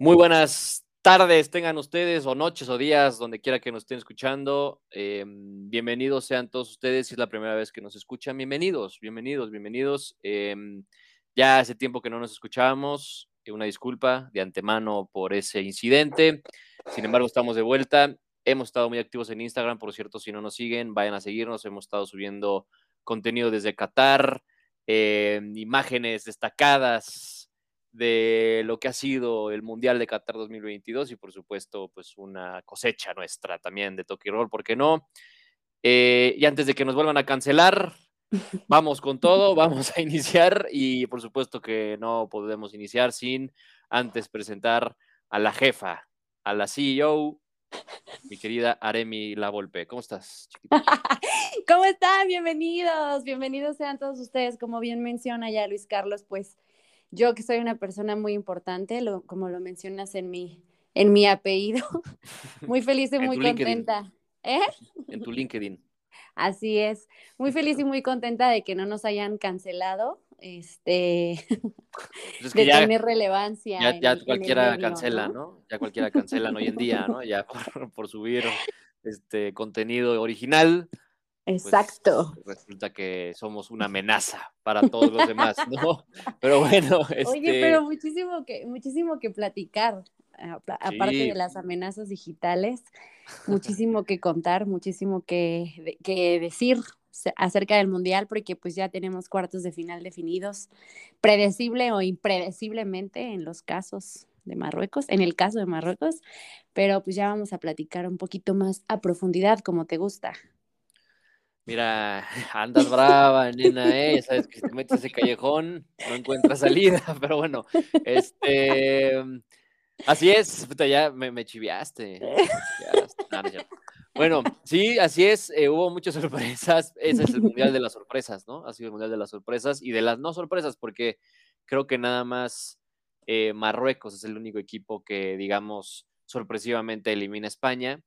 Muy buenas tardes, tengan ustedes, o noches o días, donde quiera que nos estén escuchando. Eh, bienvenidos sean todos ustedes. Si es la primera vez que nos escuchan, bienvenidos, bienvenidos, bienvenidos. Eh, ya hace tiempo que no nos escuchábamos. Eh, una disculpa de antemano por ese incidente. Sin embargo, estamos de vuelta. Hemos estado muy activos en Instagram, por cierto, si no nos siguen, vayan a seguirnos. Hemos estado subiendo contenido desde Qatar, imágenes destacadas, de lo que ha sido el Mundial de Qatar 2022 y por supuesto pues una cosecha nuestra también de Toki Roll, ¿por qué no? Eh, y antes de que nos vuelvan a cancelar, vamos con todo, vamos a iniciar y por supuesto que no podemos iniciar sin antes presentar a la jefa, a la CEO, mi querida Aremi La Volpe. ¿Cómo estás? ¿Cómo están? Bienvenidos, bienvenidos sean todos ustedes. Como bien menciona ya Luis Carlos, pues yo que soy una persona muy importante, como lo mencionas en mi, en mi apellido, muy feliz y muy contenta. ¿Eh? En tu LinkedIn. Así es, muy feliz y muy contenta de que no nos hayan cancelado, este, pues de tener relevancia. Ya, cualquiera cancela, ¿no? Ya cualquiera cancela hoy en día, ¿no? Ya por, por subir este contenido original. Pues, Exacto. resulta que somos una amenaza para todos los demás, ¿no? Pero bueno. Este... Oye, pero muchísimo que, muchísimo que platicar, aparte de las amenazas digitales, muchísimo que contar, muchísimo que, que decir acerca del mundial, porque pues ya tenemos cuartos de final definidos, predecible o impredeciblemente en los casos de Marruecos, en el caso de Marruecos, pero pues ya vamos a platicar un poquito más a profundidad como te gusta. Mira, andas brava, nena, ¿eh? Sabes que si te metes ese callejón no encuentras salida, pero bueno, este, así es, puta, ya me, me chiviaste. bueno, sí, así es, eh, hubo muchas sorpresas, ese es el Mundial de las Sorpresas, ¿no? Ha sido el Mundial de las Sorpresas y de las no sorpresas, porque creo que nada más eh, Marruecos es el único equipo que, digamos, sorpresivamente elimina España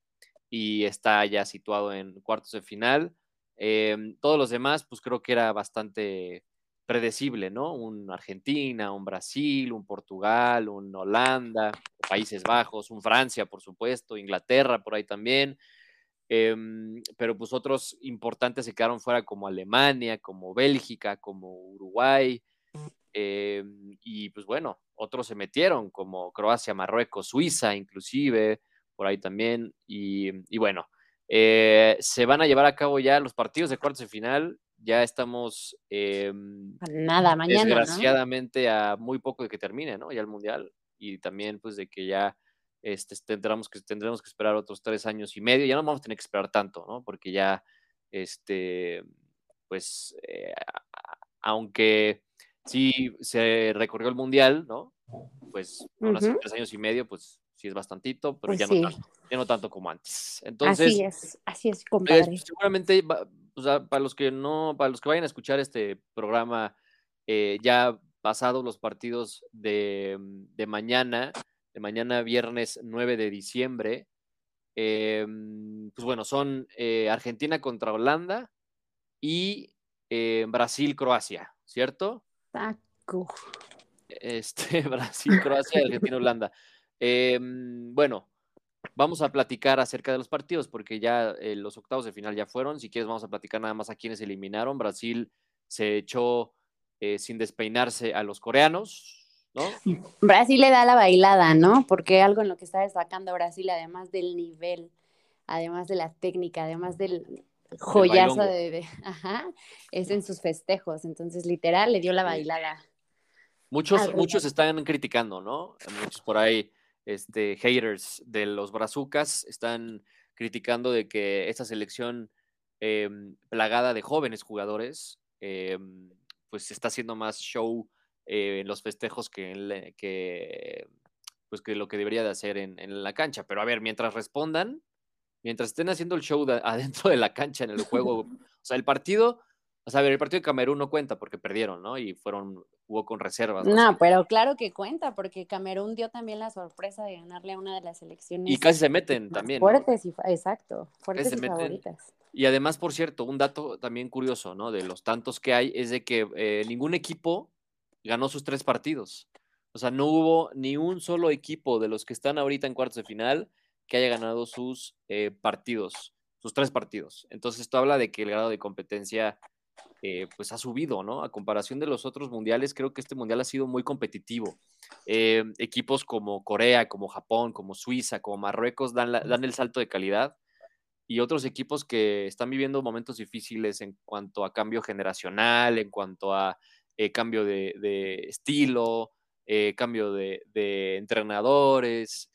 y está ya situado en cuartos de final Em, todos los demás, pues creo que era bastante predecible, ¿no? Un Argentina, un Brasil, un Portugal, un Holanda, Países Bajos, un Francia, por supuesto, Inglaterra por ahí también. Em, pero pues otros importantes se quedaron fuera como Alemania, como Bélgica, como Uruguay. Em, y pues bueno, otros se metieron como Croacia, Marruecos, Suiza inclusive, por ahí también. y bueno, eh, se van a llevar a cabo ya los partidos de cuartos de final. Ya estamos. Em, Nada, mañana. Desgraciadamente, a muy poco de que termine, ¿no? Ya el mundial. Y también, pues, de que ya este, tendremos, que, tendremos que esperar otros tres años y medio. Ya no vamos a tener que esperar tanto, ¿no? Porque ya, este, pues, eh, aunque sí se recorrió el mundial, ¿no? Pues, aún así, tres años y medio, pues sí es bastantito, pero pues ya, no tanto, ya, no tanto, como antes. Entonces, así es, así es, compadre. seguramente, para los que no, para los que vayan a escuchar este programa eh, ya pasados los partidos de, de, mañana, de mañana viernes 9 de diciembre, eh, pues bueno, son eh, Argentina contra Holanda y Brasil-Croacia, ¿cierto? Taco. Este, Brasil, Croacia, Argentina, Holanda. Em, bueno, vamos a platicar acerca de los partidos porque ya eh, los octavos de final ya fueron. Si quieres, vamos a platicar nada más a quienes eliminaron. Brasil se echó eh, sin despeinarse a los coreanos, ¿no? Brasil le da la bailada, ¿no? Porque algo en lo que está destacando Brasil, además del nivel, además de la técnica, además del joyazo de, ajá, es en sus festejos. Entonces, literal, le dio la bailada. Muchos, muchos están criticando, ¿no? Muchos por ahí este, haters de los brazucas están criticando de que esta selección em, plagada de jóvenes jugadores, em, pues está haciendo más show eh, en los festejos que, que, pues que lo que debería de hacer en, la cancha. Pero a ver, mientras respondan, mientras estén haciendo el show adentro de la cancha en el juego, o sea, el partido o sea, a ver, el partido de Camerún no cuenta porque perdieron, ¿no? Y fueron, jugó con reservas. No, pero claro que cuenta, porque Camerún dio también la sorpresa de ganarle a una de las selecciones. Y casi se meten también. Fuertes, y, exacto, fuertes y favoritas. Y además, por cierto, un dato también curioso, ¿no? De los tantos que hay, es de que eh, ningún equipo ganó sus tres partidos. O sea, no hubo ni un solo equipo de los que están ahorita en cuartos de final que haya ganado sus eh, partidos, sus tres partidos. Entonces, esto habla de que el grado de competencia eh, pues ha subido, ¿no? A comparación de los otros mundiales, creo que este mundial ha sido muy competitivo. Eh, equipos como Corea, como Japón, como Suiza, como Marruecos dan, dan el salto de calidad y otros equipos que están viviendo momentos difíciles en cuanto a cambio generacional, en cuanto a eh, cambio de, estilo, cambio de, entrenadores,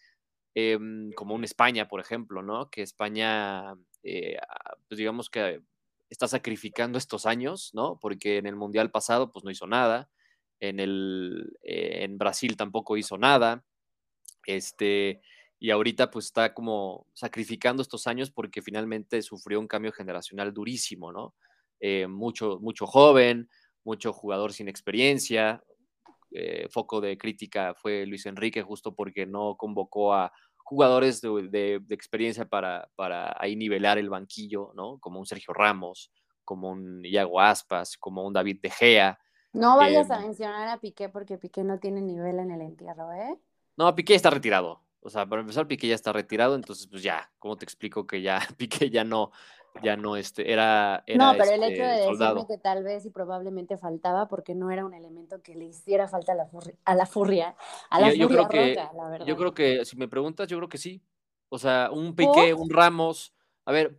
em, como un España, por ejemplo, ¿no? Que España, pues digamos que está sacrificando estos años, ¿no? Porque en el Mundial pasado, pues no hizo nada. En, el, eh, en Brasil tampoco hizo nada. Este, y ahorita pues está como sacrificando estos años porque finalmente sufrió un cambio generacional durísimo, ¿no? Eh, mucho, mucho joven, mucho jugador sin experiencia. Eh, foco de crítica fue Luis Enrique justo porque no convocó a jugadores de, experiencia para, para, ahí nivelar el banquillo, ¿no? Como un Sergio Ramos, como un Iago Aspas, como un David De Gea. No vayas a em, mencionar a Piqué porque Piqué no tiene nivel en el entierro, ¿eh? No, Piqué está retirado. O sea, para empezar, Piqué ya está retirado, entonces, pues ya, ¿cómo te explico que ya Piqué ya no, ya no este, era, No, pero el hecho de este, decirme que tal vez y probablemente faltaba porque no era un elemento que le hiciera falta a la, furria, a la furia, a la yo, creo que, la verdad. Yo creo que, si me preguntas, yo creo que sí. O sea, un Piqué, un Ramos, a ver,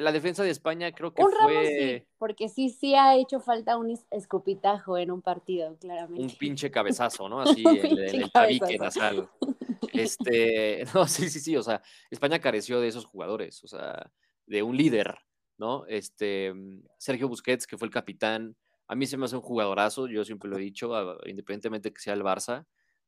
la defensa de España creo que un fue... Ramos sí, porque sí, sí ha hecho falta un escupitajo en un partido, claramente. Un pinche cabezazo, ¿no? Así, el, el, tabique nasal. Este, no, sí, sí, sí, o sea, España careció de esos jugadores, o sea, de un líder, ¿no? Este, mm, Sergio Busquets, que fue el capitán, a mí se me hace un jugadorazo, yo siempre lo he dicho, independientemente que sea el Barça,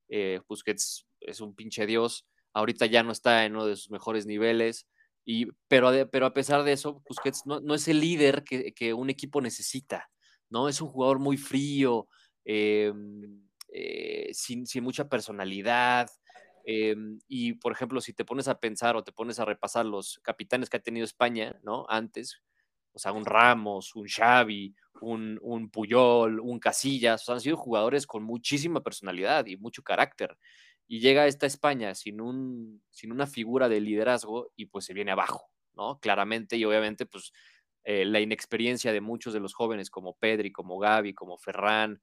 eh, Busquets es un pinche dios, ahorita ya no está en uno de sus mejores niveles, y, pero, pero a pesar de eso, Busquets no, es el líder que, un equipo necesita, ¿no? Es un jugador muy frío, em, eh, sin, sin, mucha personalidad, Em, y por ejemplo, si te pones a pensar o te pones a repasar los capitanes que ha tenido España, ¿no? Antes, o sea, un Ramos, un Xavi, un, un Puyol, un Casillas, han sido jugadores con muchísima personalidad y mucho carácter. Y llega esta España sin, un, sin una figura de liderazgo y pues se viene abajo, ¿no? Claramente y obviamente pues eh, la inexperiencia de muchos de los jóvenes como Pedri, como Gaby, como Ferran,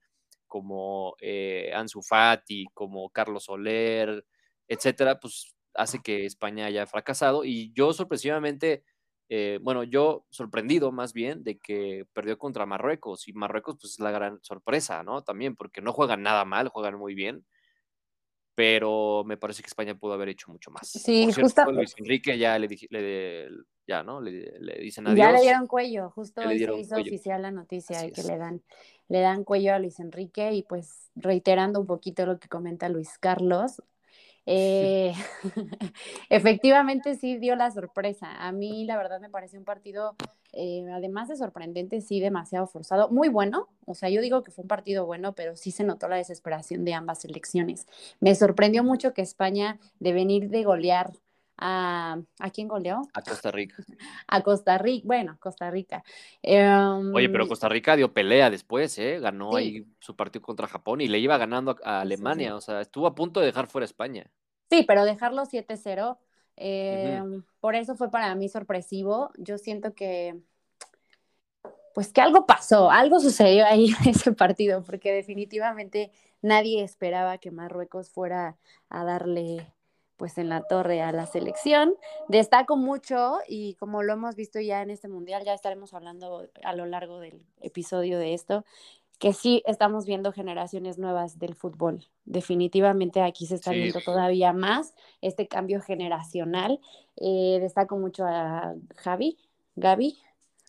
como eh, Ansu Fati, como Carlos Soler, etcétera, pues hace que España haya fracasado. Y yo sorpresivamente, eh, bueno, yo sorprendido más bien de que perdió contra Marruecos. Y Marruecos, pues es la gran sorpresa, ¿no? También, porque no juegan nada mal, juegan muy bien. Pero me parece que España pudo haber hecho mucho más. Sí, justo. Luis Enrique ya le, le, ya, ¿no? Le, dicen adiós. Ya le dieron cuello, justo hoy se hizo oficial la noticia de que le dan, le dan cuello a Luis Enrique y pues reiterando un poquito lo que comenta Luis Carlos, eh, efectivamente sí dio la sorpresa. A mí la verdad me pareció un partido, eh, además de sorprendente, sí demasiado forzado, muy bueno. O sea, yo digo que fue un partido bueno, pero sí se notó la desesperación de ambas selecciones. Me sorprendió mucho que España, de venir de golear a, ¿a quién goleó? A Costa Rica. A Costa Rica, bueno, Costa Rica. Oye, pero em, Costa Rica dio pelea después, ¿eh? Ganó ahí su partido contra Japón y le iba ganando a, Alemania, o sea, estuvo a punto de dejar fuera España. Sí, pero dejarlo 7-0, em, por eso fue para mí sorpresivo. Yo siento que, pues que algo pasó, algo sucedió ahí en ese partido, porque definitivamente nadie esperaba que Marruecos fuera a darle pues en la torre a la selección. Destaco mucho y como lo hemos visto ya en este mundial, ya estaremos hablando a lo largo del episodio de esto, que sí estamos viendo generaciones nuevas del fútbol. Definitivamente aquí se está viendo todavía más este cambio generacional. Eh, destaco mucho a Javi, Gaby.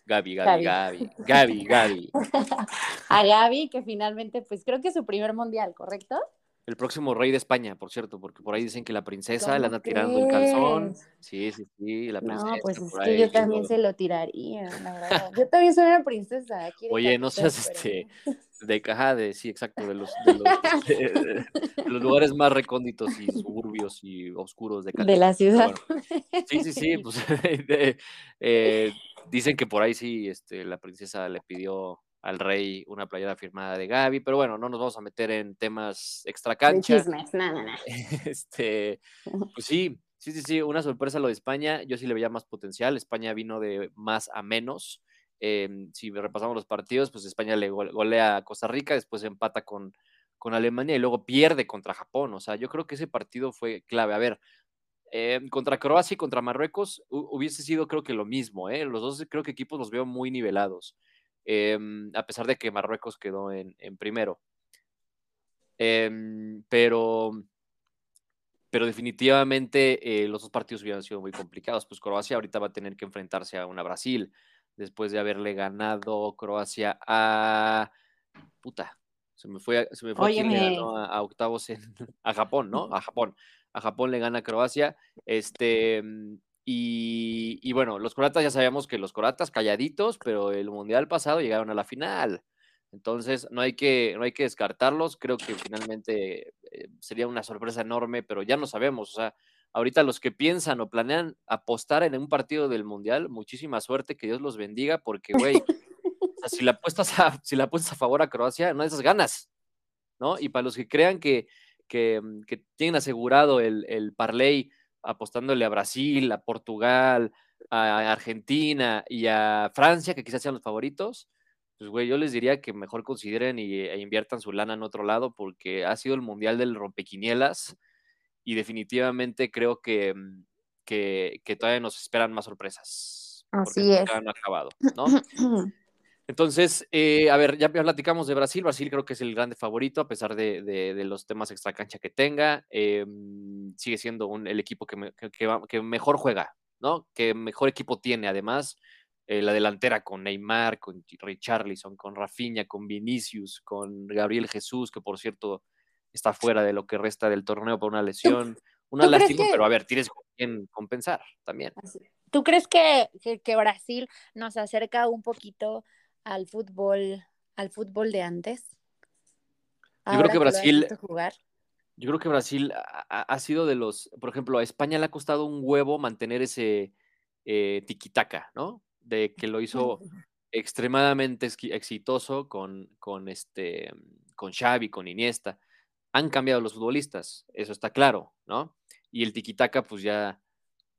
Gaby, Gaby, Gaby, Gaby, Gaby. a Gaby, que finalmente, pues creo que es su primer mundial, ¿correcto? El próximo rey de España, por cierto, porque por ahí dicen que la princesa le anda tirando el calzón. Sí, sí, sí, la princesa. No, pues es que yo también se lo tiraría, la verdad. Yo también soy una princesa. Oye, no seas este, de caja de, sí, exacto, de los, de los, los, lugares más recónditos y suburbios y oscuros de De la ciudad. sí, sí, sí, pues eh, dicen que por ahí sí, este, la princesa le pidió al Rey una playera firmada de Gaby, pero bueno, no nos vamos a meter en temas extra cancha. Chismes, nada, nada. Este, pues sí, sí, sí, sí, una sorpresa lo de España, yo sí le veía más potencial, España vino de más a menos, em, si repasamos los partidos, pues España le golea a Costa Rica, después empata con, con Alemania y luego pierde contra Japón, o sea, yo creo que ese partido fue clave, a ver, em, contra Croacia y contra Marruecos hubiese sido creo que lo mismo, ¿eh? los dos creo que equipos los veo muy nivelados. Em, a pesar de que Marruecos quedó en, primero. Em, pero, pero definitivamente eh, los dos partidos hubieran sido muy complicados. Pues Croacia ahorita va a tener que enfrentarse a una Brasil después de haberle ganado Croacia a. Puta, se me fue, se me fue a, octavos en, a Japón, ¿no? A Japón. A Japón le gana Croacia. Este, y, bueno, los coratas ya sabíamos que los coratas calladitos, pero el mundial pasado llegaron a la final. Entonces, no hay que, no hay que descartarlos. Creo que finalmente eh, sería una sorpresa enorme, pero ya no sabemos. O sea, ahorita los que piensan o planean apostar en un partido del mundial, muchísima suerte, que Dios los bendiga, porque, güey, si, la apuestas a, si la apuestas a favor a Croacia, no esas ganas, ¿no? Y para los que crean que, que, que tienen asegurado el, el parlay apostándole a Brasil, a Portugal, a Argentina y a Francia, que quizás sean los favoritos, pues güey, yo les diría que mejor consideren y, e inviertan su lana en otro lado porque ha sido el mundial del rompequinielas y definitivamente creo que, mm, que, que todavía nos esperan más sorpresas. Así es. Han acabado, ¿no? Entonces, eh, a ver, ya platicamos de Brasil. Brasil creo que es el grande favorito, a pesar de, los temas extra cancha que tenga. Em, sigue siendo el equipo que, que, mejor juega, ¿no? Que mejor equipo tiene. Además, eh, la delantera con Neymar, con Richarlison, con Rafinha, con Vinicius, con Gabriel Jesús, que por cierto está fuera de lo que resta del torneo por una lesión. Una lástima, pero a ver, tienes que compensar también. ¿Tú crees que, que Brasil nos acerca un poquito al fútbol, al fútbol de antes? Yo creo que Brasil. Yo creo que Brasil ha, sido de los, por ejemplo, a España le ha costado un huevo mantener ese eh, tiquitaca, ¿no? De que lo hizo extremadamente exitoso con, con, este, con Xavi, con Iniesta. Han cambiado los futbolistas, eso está claro, ¿no? Y el tiquitaca, pues ya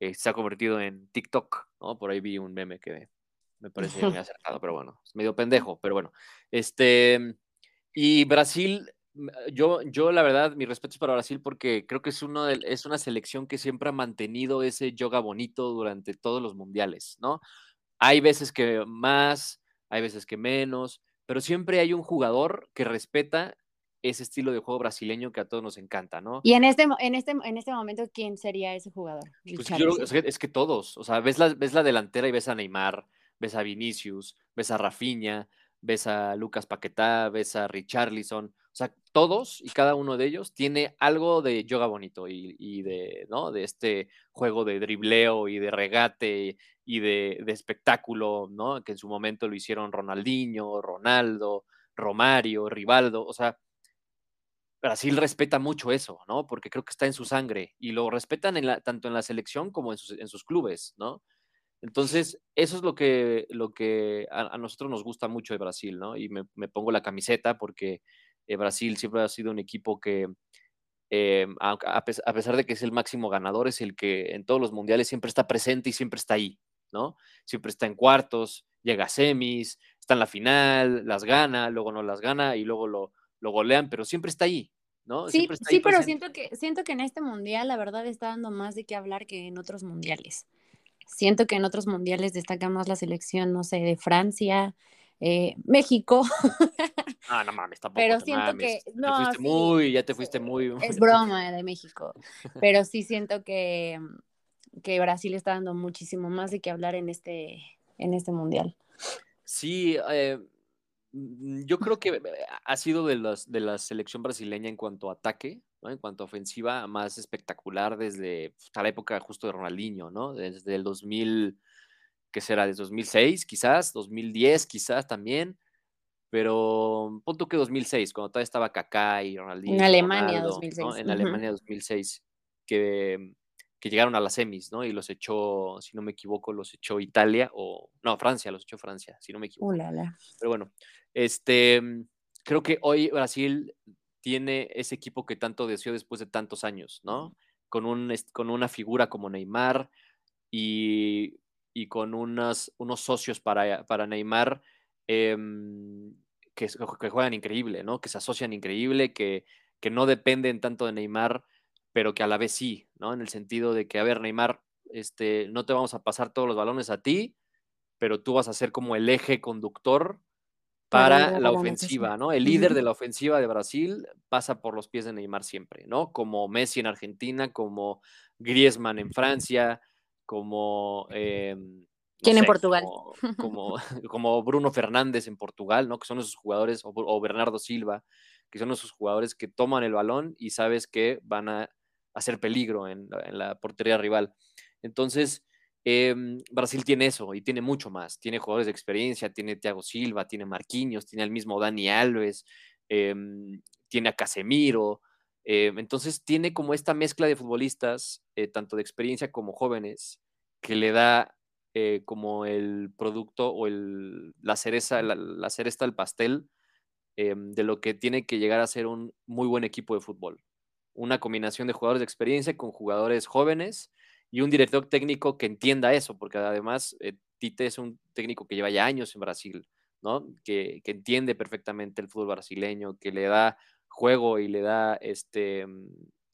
eh, se ha convertido en TikTok, ¿no? Por ahí vi un meme que me parece muy acertado, pero bueno, es medio pendejo, pero bueno. Este, y Brasil, yo, yo la verdad, mi respeto es para Brasil porque creo que es, uno de, es una selección que siempre ha mantenido ese yoga bonito durante todos los mundiales, ¿no? Hay veces que más, hay veces que menos, pero siempre hay un jugador que respeta ese estilo de juego brasileño que a todos nos encanta, ¿no? Y en este, en este, en este momento, ¿quién sería ese jugador? Pues yo, es, que, es, que, todos, o sea, ves la, ves la delantera y ves a Neymar, ves a Vinicius, ves a Rafinha, ves a Lucas Paquetá, ves a Richarlison, o sea, todos y cada uno de ellos tiene algo de yoga bonito y, de, ¿no? de este juego de dribleo y de regate y de, espectáculo, ¿no? Que en su momento lo hicieron Ronaldinho, Ronaldo, Romario, Rivaldo, o sea, Brasil respeta mucho eso, ¿no? Porque creo que está en su sangre y lo respetan tanto en la selección como en sus, en sus clubes, ¿no? Entonces, eso es lo que, lo que a, nosotros nos gusta mucho de Brasil, ¿no? Y me, pongo la camiseta porque eh, Brasil siempre ha sido un equipo que, eh, a, pesar de que es el máximo ganador, es el que en todos los mundiales siempre está presente y siempre está ahí, ¿no? Siempre está en cuartos, llega a semis, está en la final, las gana, luego no las gana y luego lo, lo golean, pero siempre está ahí, ¿no? Sí, sí pero siento que, siento que en este mundial la verdad está dando más de qué hablar que en otros mundiales. Siento que en otros mundiales destaca más la selección, no sé, de Francia, eh, México. Ah, no mames, tampoco. Pero siento que. No, te fuiste muy, ya te fuiste muy. Es broma de México. Pero sí siento que, que Brasil está dando muchísimo más de qué hablar en este, en este mundial. Sí, eh, yo creo que ha sido de, los, de la selección brasileña en cuanto a ataque. En cuanto a ofensiva, más espectacular desde pues, la época justo de Ronaldinho, ¿no? Desde el 2000, ¿qué será? Desde 2006 quizás, 2010 quizás también, pero punto que 2006, cuando todavía estaba Kaká y Ronaldinho. En Alemania 2006. En Alemania 2006, que, que llegaron a las semis, ¿no? Y los echó, si no me equivoco, los echó Italia o, no, Francia, los echó Francia, si no me equivoco. Pero bueno, este, creo que hoy Brasil tiene ese equipo que tanto deseó después de tantos años, ¿no? Con, un, con una figura como Neymar y, y con unas, unos socios para, para Neymar em, que, que, juegan increíble, ¿no? Que se asocian increíble, que, que no dependen tanto de Neymar pero que a la vez sí, ¿no? En el sentido de que, a ver, Neymar, este, no te vamos a pasar todos los balones a ti, pero tú vas a ser como el eje conductor para la ofensiva, ¿no? El líder de la ofensiva de Brasil pasa por los pies de Neymar siempre, ¿no? Como Messi en Argentina, como Griezmann en Francia, como... Em, ¿Quién en Portugal? Como, como, Bruno Fernández en Portugal, ¿no? Que son esos jugadores, o Bernardo Silva, que son esos jugadores que toman el balón y sabes que van a hacer peligro en, la portería rival. Entonces, em, Brasil tiene eso y tiene mucho más. Tiene jugadores de experiencia, tiene Thiago Silva, tiene Marquinhos, tiene el mismo Dani Alves, em, tiene a Casemiro. Em, entonces, tiene como esta mezcla de futbolistas, eh, tanto de experiencia como jóvenes, que le da eh, como el producto o la cereza, la, la cereza del pastel de lo que tiene que llegar a ser un muy buen equipo de fútbol. Una combinación de jugadores de experiencia con jugadores jóvenes y un director técnico que entienda eso, porque además eh, Tite es un técnico que lleva ya años en Brasil, ¿no? Que, entiende perfectamente el fútbol brasileño, que le da juego y le da este, mm,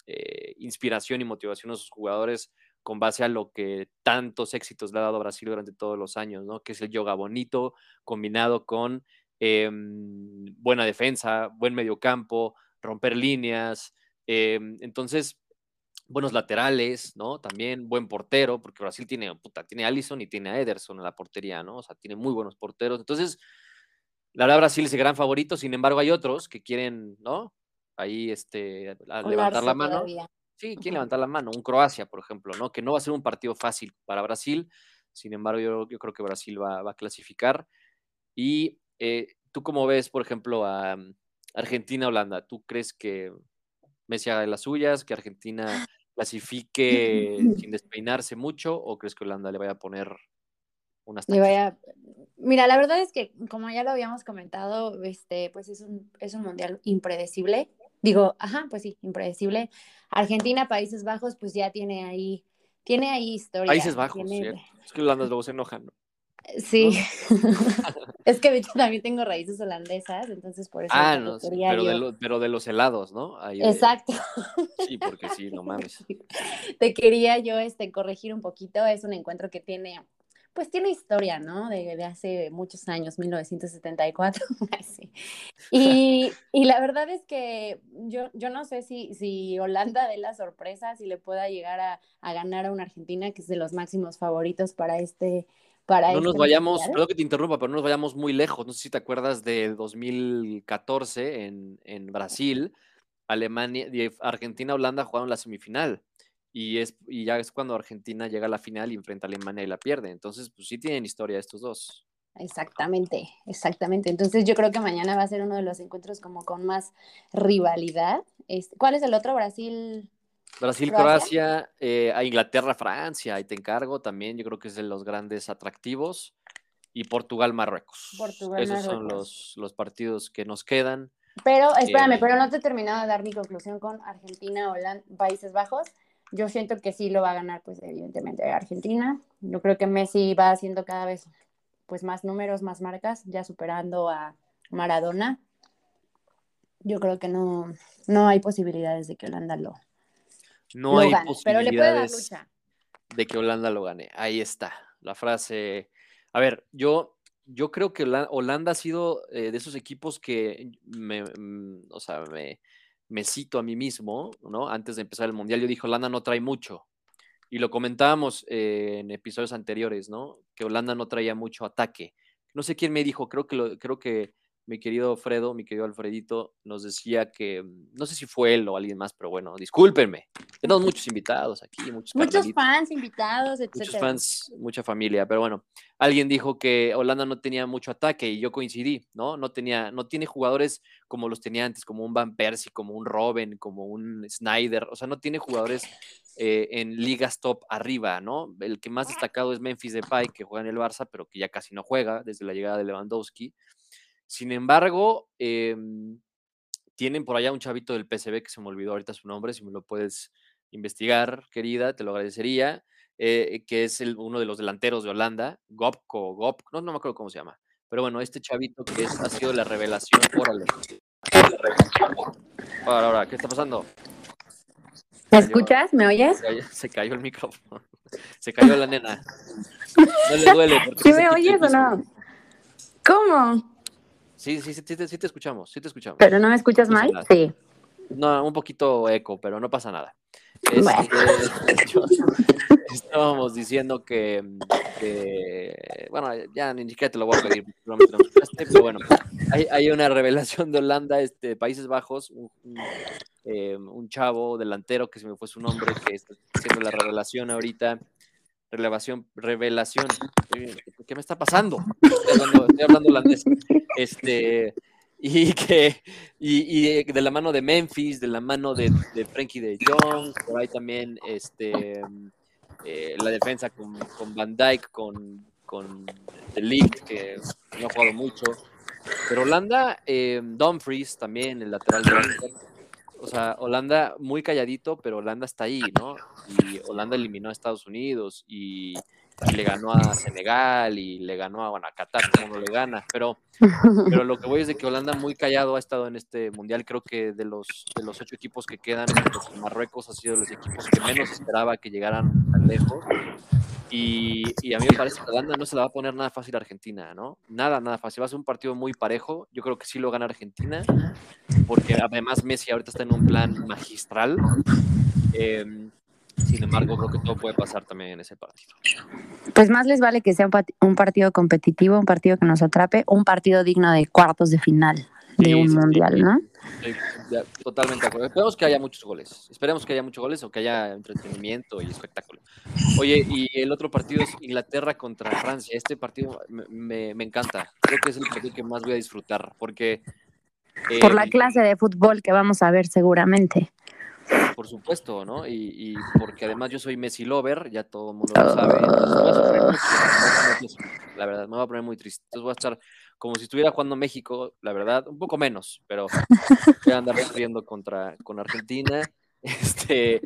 eh, inspiración y motivación a sus jugadores con base a lo que tantos éxitos le ha dado a Brasil durante todos los años, ¿no? Que es el yoga bonito combinado con Em, buena defensa, buen mediocampo, romper líneas. Em, entonces, buenos laterales, ¿no? También buen portero, porque Brasil tiene, puta, tiene a Allison y tiene a Ederson en la portería, ¿no? O sea, tiene muy buenos porteros. Entonces, la verdad, Brasil es el gran favorito, sin embargo, hay otros que quieren, ¿no? Ahí, este, levantar la mano. Sí, quieren levantar la mano. Un Croacia, por ejemplo, ¿no? Que no va a ser un partido fácil para Brasil. Sin embargo, yo, yo creo que Brasil va, va a clasificar. Y eh, ¿Tú cómo ves, por ejemplo, a mm, Argentina-Holanda? ¿Tú crees que Messi haga las suyas, que Argentina clasifique sin despeinarse mucho o crees que Holanda le vaya a poner unas le vaya... Mira, la verdad es que como ya lo habíamos comentado, este, pues es un, es un mundial impredecible. Digo, ajá, pues sí, impredecible. Argentina, Países Bajos, pues ya tiene ahí, tiene ahí historia. Países Bajos, ¿cierto? Es que Holanda luego se enojan, ¿no? Sí, es que de hecho también tengo raíces holandesas, entonces por eso. Ah, no, pero, de pero, de los helados, ¿no? Exacto. Sí, porque sí, no mames. Te quería yo este, corregir un poquito, es un encuentro que tiene, pues tiene historia, ¿no? De, de hace muchos años, 1974. sí. y, y, la verdad es que yo, yo no sé si, si Holanda dé la sorpresa, si le pueda llegar a, a ganar a una Argentina, que es de los máximos favoritos para este no nos vayamos, perdón que te interrumpa, pero no nos vayamos muy lejos. No sé si te acuerdas de 2014 en, en Brasil, Alemania, Argentina, Holanda jugaron la semifinal. Y, es, y ya es cuando Argentina llega a la final y enfrenta a Alemania y la pierde. Entonces, pues sí tienen historia estos dos. Exactamente, exactamente. Entonces yo creo que mañana va a ser uno de los encuentros como con más rivalidad. Este, ¿Cuál es el otro? Brasil. Brasil, Croacia, eh, a Inglaterra, Francia, ahí te encargo también, yo creo que es de los grandes atractivos. Y Portugal, Marruecos. Esos son los, los, partidos que nos quedan. Pero, espérame, eh, pero no te he terminado de dar mi conclusión con Argentina, Holanda, Países Bajos. Yo siento que sí lo va a ganar, pues evidentemente Argentina. Yo creo que Messi va haciendo cada vez pues más números, más marcas, ya superando a Maradona. Yo creo que no, no hay posibilidades de que Holanda lo, no hay posibilidades de que Holanda lo gane. Ahí está, la frase. A ver, yo, yo creo que Holanda ha sido eh, de esos equipos que me, mm, o sea, me, me, cito a mí mismo, ¿no? Antes de empezar el Mundial, yo dije, Holanda no trae mucho. Y lo comentábamos eh, en episodios anteriores, ¿no? Que Holanda no traía mucho ataque. No sé quién me dijo, creo que, lo, creo que mi querido Fredo, mi querido Alfredito, nos decía que, mm, no sé si fue él o alguien más, pero bueno, discúlpenme, Tenemos muchos invitados aquí, muchos, muchos fans invitados, etc. Muchos fans, mucha familia, pero bueno, alguien dijo que Holanda no tenía mucho ataque y yo coincidí, ¿no? No tenía, no tiene jugadores como los tenía antes, como un Van Persie, como un Robben, como un Snyder, o sea, no tiene jugadores eh, en ligas top arriba, ¿no? El que más destacado es Memphis Depay, que juega en el Barça, pero que ya casi no juega desde la llegada de Lewandowski. Sin embargo, em, tienen por allá un chavito del PCB que se me olvidó ahorita su nombre, si me lo puedes investigar, querida, te lo agradecería, eh, que es el, uno de los delanteros de Holanda, Gopko, Gop, no, no me acuerdo cómo se llama, pero bueno, este chavito que es, ha sido la revelación, órale. Ahora, ahora, ¿qué está pasando? ¿Me escuchas? ¿Me oyes? Se cayó, el micrófono. Se cayó la nena. No le duele. ¿Sí me oyes o no? ¿Cómo? Sí, sí, sí, sí, te escuchamos, sí te escuchamos. ¿Pero no me escuchas mal? Sí. No, un poquito eco, pero no pasa nada. Este, estábamos diciendo que, bueno, ya ni siquiera te lo voy a pedir, pero bueno, hay, una revelación de Holanda, este, Países Bajos, un, eh, chavo delantero que se me fue su nombre, que está haciendo la revelación ahorita, revelación, revelación. ¿Qué me está pasando? Estoy hablando, holandés. Este, y que, y, de la mano de Memphis, de la mano de, de Frankie de Jong, por ahí también este, eh, la defensa con, con, Van Dyke, con, con The League, que no ha jugado mucho. Pero Holanda, eh, Dumfries también, el lateral de o sea, Holanda muy calladito, pero Holanda está ahí, ¿no? Y Holanda eliminó a Estados Unidos y, le ganó a Senegal y le ganó a, bueno, a Qatar, como no le gana. Pero, pero lo que voy es de que Holanda muy callado ha estado en este mundial. Creo que de los, de los ocho equipos que quedan, Marruecos ha sido de los equipos que menos esperaba que llegaran tan lejos. Y, a mí me parece que Holanda no se la va a poner nada fácil a Argentina, ¿no? Nada, nada fácil. Va a ser un partido muy parejo. Yo creo que sí lo gana Argentina, porque además Messi ahorita está en un plan magistral. Em, sin embargo, creo que todo puede pasar también en ese partido. Pues más les vale que sea un, partido competitivo, un partido que nos atrape, un partido digno de cuartos de final de un mundial, ¿no? totalmente de acuerdo. Esperemos que haya muchos goles. Esperemos que haya muchos goles o que haya entretenimiento y espectáculo. Oye, y el otro partido es Inglaterra contra Francia. Este partido me, encanta. Creo que es el partido que más voy a disfrutar porque... Por la eh, clase de fútbol que vamos a ver seguramente. Por supuesto, ¿no? Y, porque además yo soy Messi lover, ya todo el mundo lo sabe. la verdad, me voy a poner muy triste. Entonces voy a estar como si estuviera jugando México, la verdad, un poco menos, pero voy a andar sufriendo contra con Argentina. Este,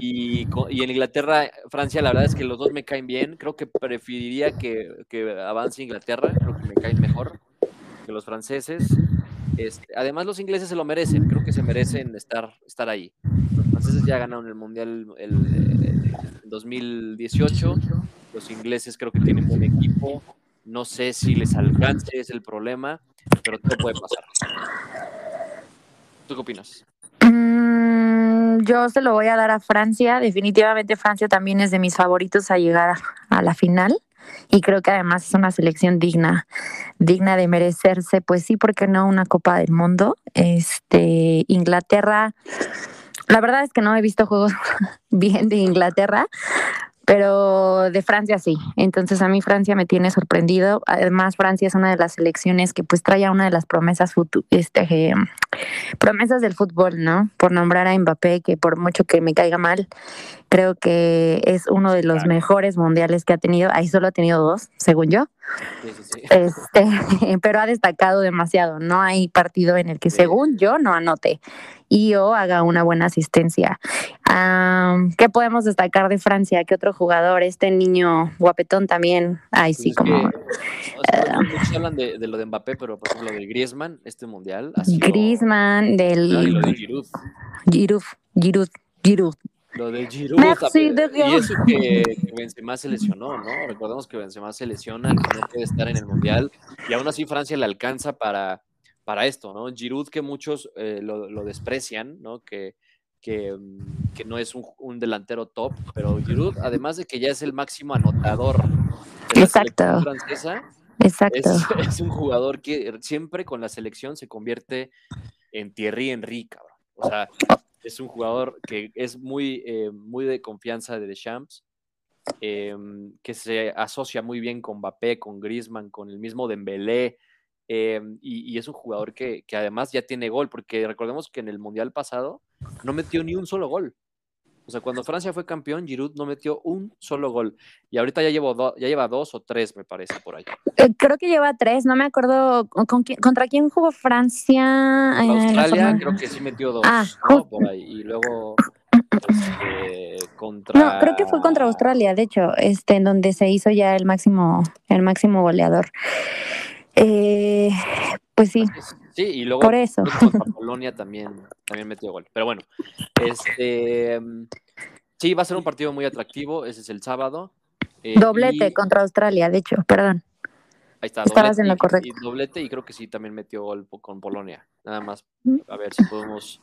y, en Inglaterra, Francia, la verdad es que los dos me caen bien. Creo que preferiría que, que avance Inglaterra, creo que me caen mejor que los franceses. Este, además, los ingleses se lo merecen, creo que se merecen estar, estar ahí. Franceses ya ganaron el Mundial el, 2018, los ingleses creo que tienen buen equipo, no sé si les alcance, es el problema, pero todo puede pasar. ¿Tú qué opinas? Mm, yo se lo voy a dar a Francia. Definitivamente Francia también es de mis favoritos a llegar a la final. Y creo que además es una selección digna, digna de merecerse, pues sí, porque no una Copa del Mundo. Este, Inglaterra, la verdad es que no he visto juegos bien de Inglaterra, pero de Francia sí. Entonces a mí Francia me tiene sorprendido. Además Francia es una de las selecciones que pues trae una de las promesas este promesas del fútbol, ¿no? Por nombrar a Mbappé, que por mucho que me caiga mal, creo que es uno de los mejores mundiales que ha tenido. Ahí solo ha tenido dos, según yo. Este, pero ha destacado demasiado. No hay partido en el que, según yo, no anote y o haga una buena asistencia. ¿Qué podemos destacar de Francia? ¿Qué otro jugador? Este niño guapetón también. Ay, sí, pues como. muchos hablan de, lo de Mbappé, pero por ejemplo, de Griezmann, este mundial. Griezmann, del. y lo de Giroud. Giroud, Giroud, Giroud. Lo de Giroud. y eso que, que, Benzema se lesionó, ¿no? Recordemos que Benzema se lesiona, que no puede estar en el mundial. Y aún así Francia le alcanza para para esto, ¿no? Giroud que muchos eh, lo, desprecian, ¿no? Que, que, mm, no es un, delantero top, pero Giroud, además de que ya es el máximo anotador de la Exacto. francesa, Exacto. Es, un jugador que siempre con la selección se convierte en Thierry Henry, cabrón. O sea, Es un jugador que es muy, eh, muy de confianza de Deschamps, em, que se asocia muy bien con Mbappé, con Griezmann, con el mismo Dembélé, em, y, es un jugador que, que, además ya tiene gol, porque recordemos que en el Mundial pasado no metió ni un solo gol. O sea, cuando Francia fue campeón, Giroud no metió un solo gol. Y ahorita ya, llevo ya lleva dos o tres, me parece, por ahí. Eh, creo que lleva tres, no me acuerdo con quién, contra quién jugó Francia. Australia, creo que sí metió dos, ah, Por ahí. Y luego este, contra... No, creo que fue contra Australia, de hecho, este, en donde se hizo ya el máximo, el máximo goleador. Eh, pues sí. Sí, y luego Por eso. Polonia también, también metió gol. Pero bueno, este sí, va a ser un partido muy atractivo. Ese es el sábado. Eh, doblete contra Australia, de hecho, perdón. Ahí está, Estabas en lo correcto. Y, doblete, y creo que sí también metió gol con Polonia. Nada más, mm. a ver si podemos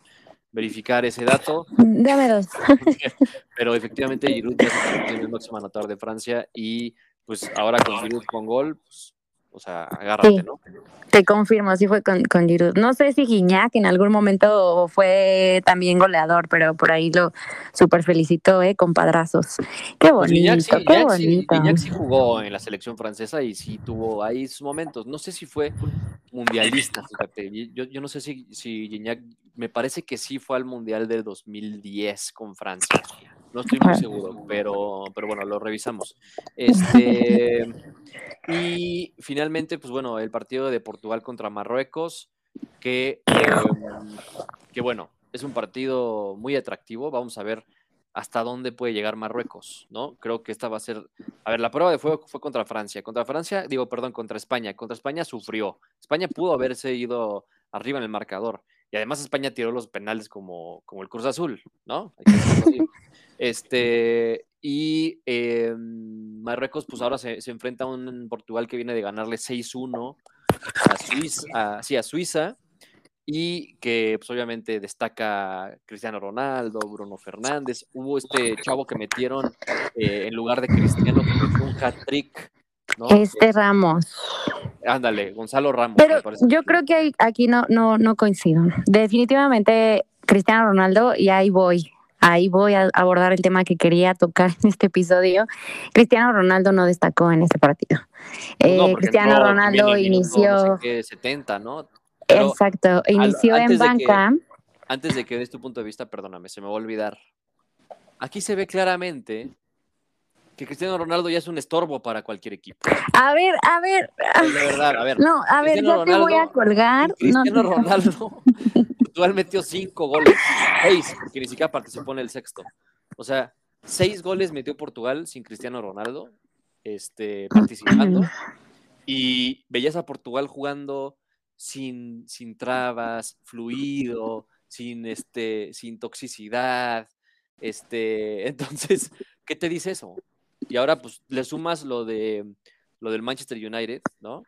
verificar ese dato. Dame dos. Pero efectivamente, Giroud es el máximo anotador de Francia y pues ahora con Giroud con gol, pues o sea, agárrate, ¿no? Te confirmo, sí fue con, con Giroud. No sé si Guiñac en algún momento fue también goleador, pero por ahí lo súper felicito, ¿eh? Compadrazos. Qué pues bonito, sí, qué bonito. Sí jugó en la selección francesa y sí tuvo ahí sus momentos. No sé si fue mundialista, fíjate. Yo, yo no sé si, si me parece que sí fue al Mundial del 2010 con Francia. No estoy muy seguro, pero, pero bueno, lo revisamos. Este, y finalmente, pues bueno, el partido de Portugal contra Marruecos, que, em, que bueno, es un partido muy atractivo. Vamos a ver hasta dónde puede llegar Marruecos, ¿no? Creo que esta va a ser, a ver, la prueba de fuego fue contra Francia, contra Francia, digo, perdón, contra España, contra España sufrió, España pudo haberse ido arriba en el marcador, y además España tiró los penales como, como el Cruz Azul, ¿no? Este, y em, Marruecos, pues ahora se, enfrenta a un Portugal que viene de ganarle 6-1 a Suiza, a, a Suiza, y que pues obviamente destaca Cristiano Ronaldo, Bruno Fernández. Hubo este chavo que metieron eh, en lugar de Cristiano, que metió un hat-trick. Este Ramos. Ándale, Gonzalo Ramos. Pero yo creo que aquí no, no, no coincido. Definitivamente Cristiano Ronaldo, y ahí voy ahí voy a abordar el tema que quería tocar en este episodio. Cristiano Ronaldo no destacó en este partido. Eh, Cristiano Ronaldo inició... 70, ¿no? Exacto, inició en banca. antes de que des tu punto de vista, perdóname, se me va a olvidar. Aquí se ve claramente que Cristiano Ronaldo ya es un estorbo para cualquier equipo. A ver, a ver. De verdad, a ver. No, a ver, ya te voy a colgar. Cristiano Ronaldo Portugal metió cinco goles, seis, porque ni siquiera participó en el sexto. O sea, seis goles metió Portugal sin Cristiano Ronaldo este, participando. Y veías a Portugal jugando sin, sin trabas, fluido, sin, este, sin toxicidad. Este, entonces, ¿qué te dice eso? Y ahora, pues, le sumas lo de lo del Manchester United, ¿no?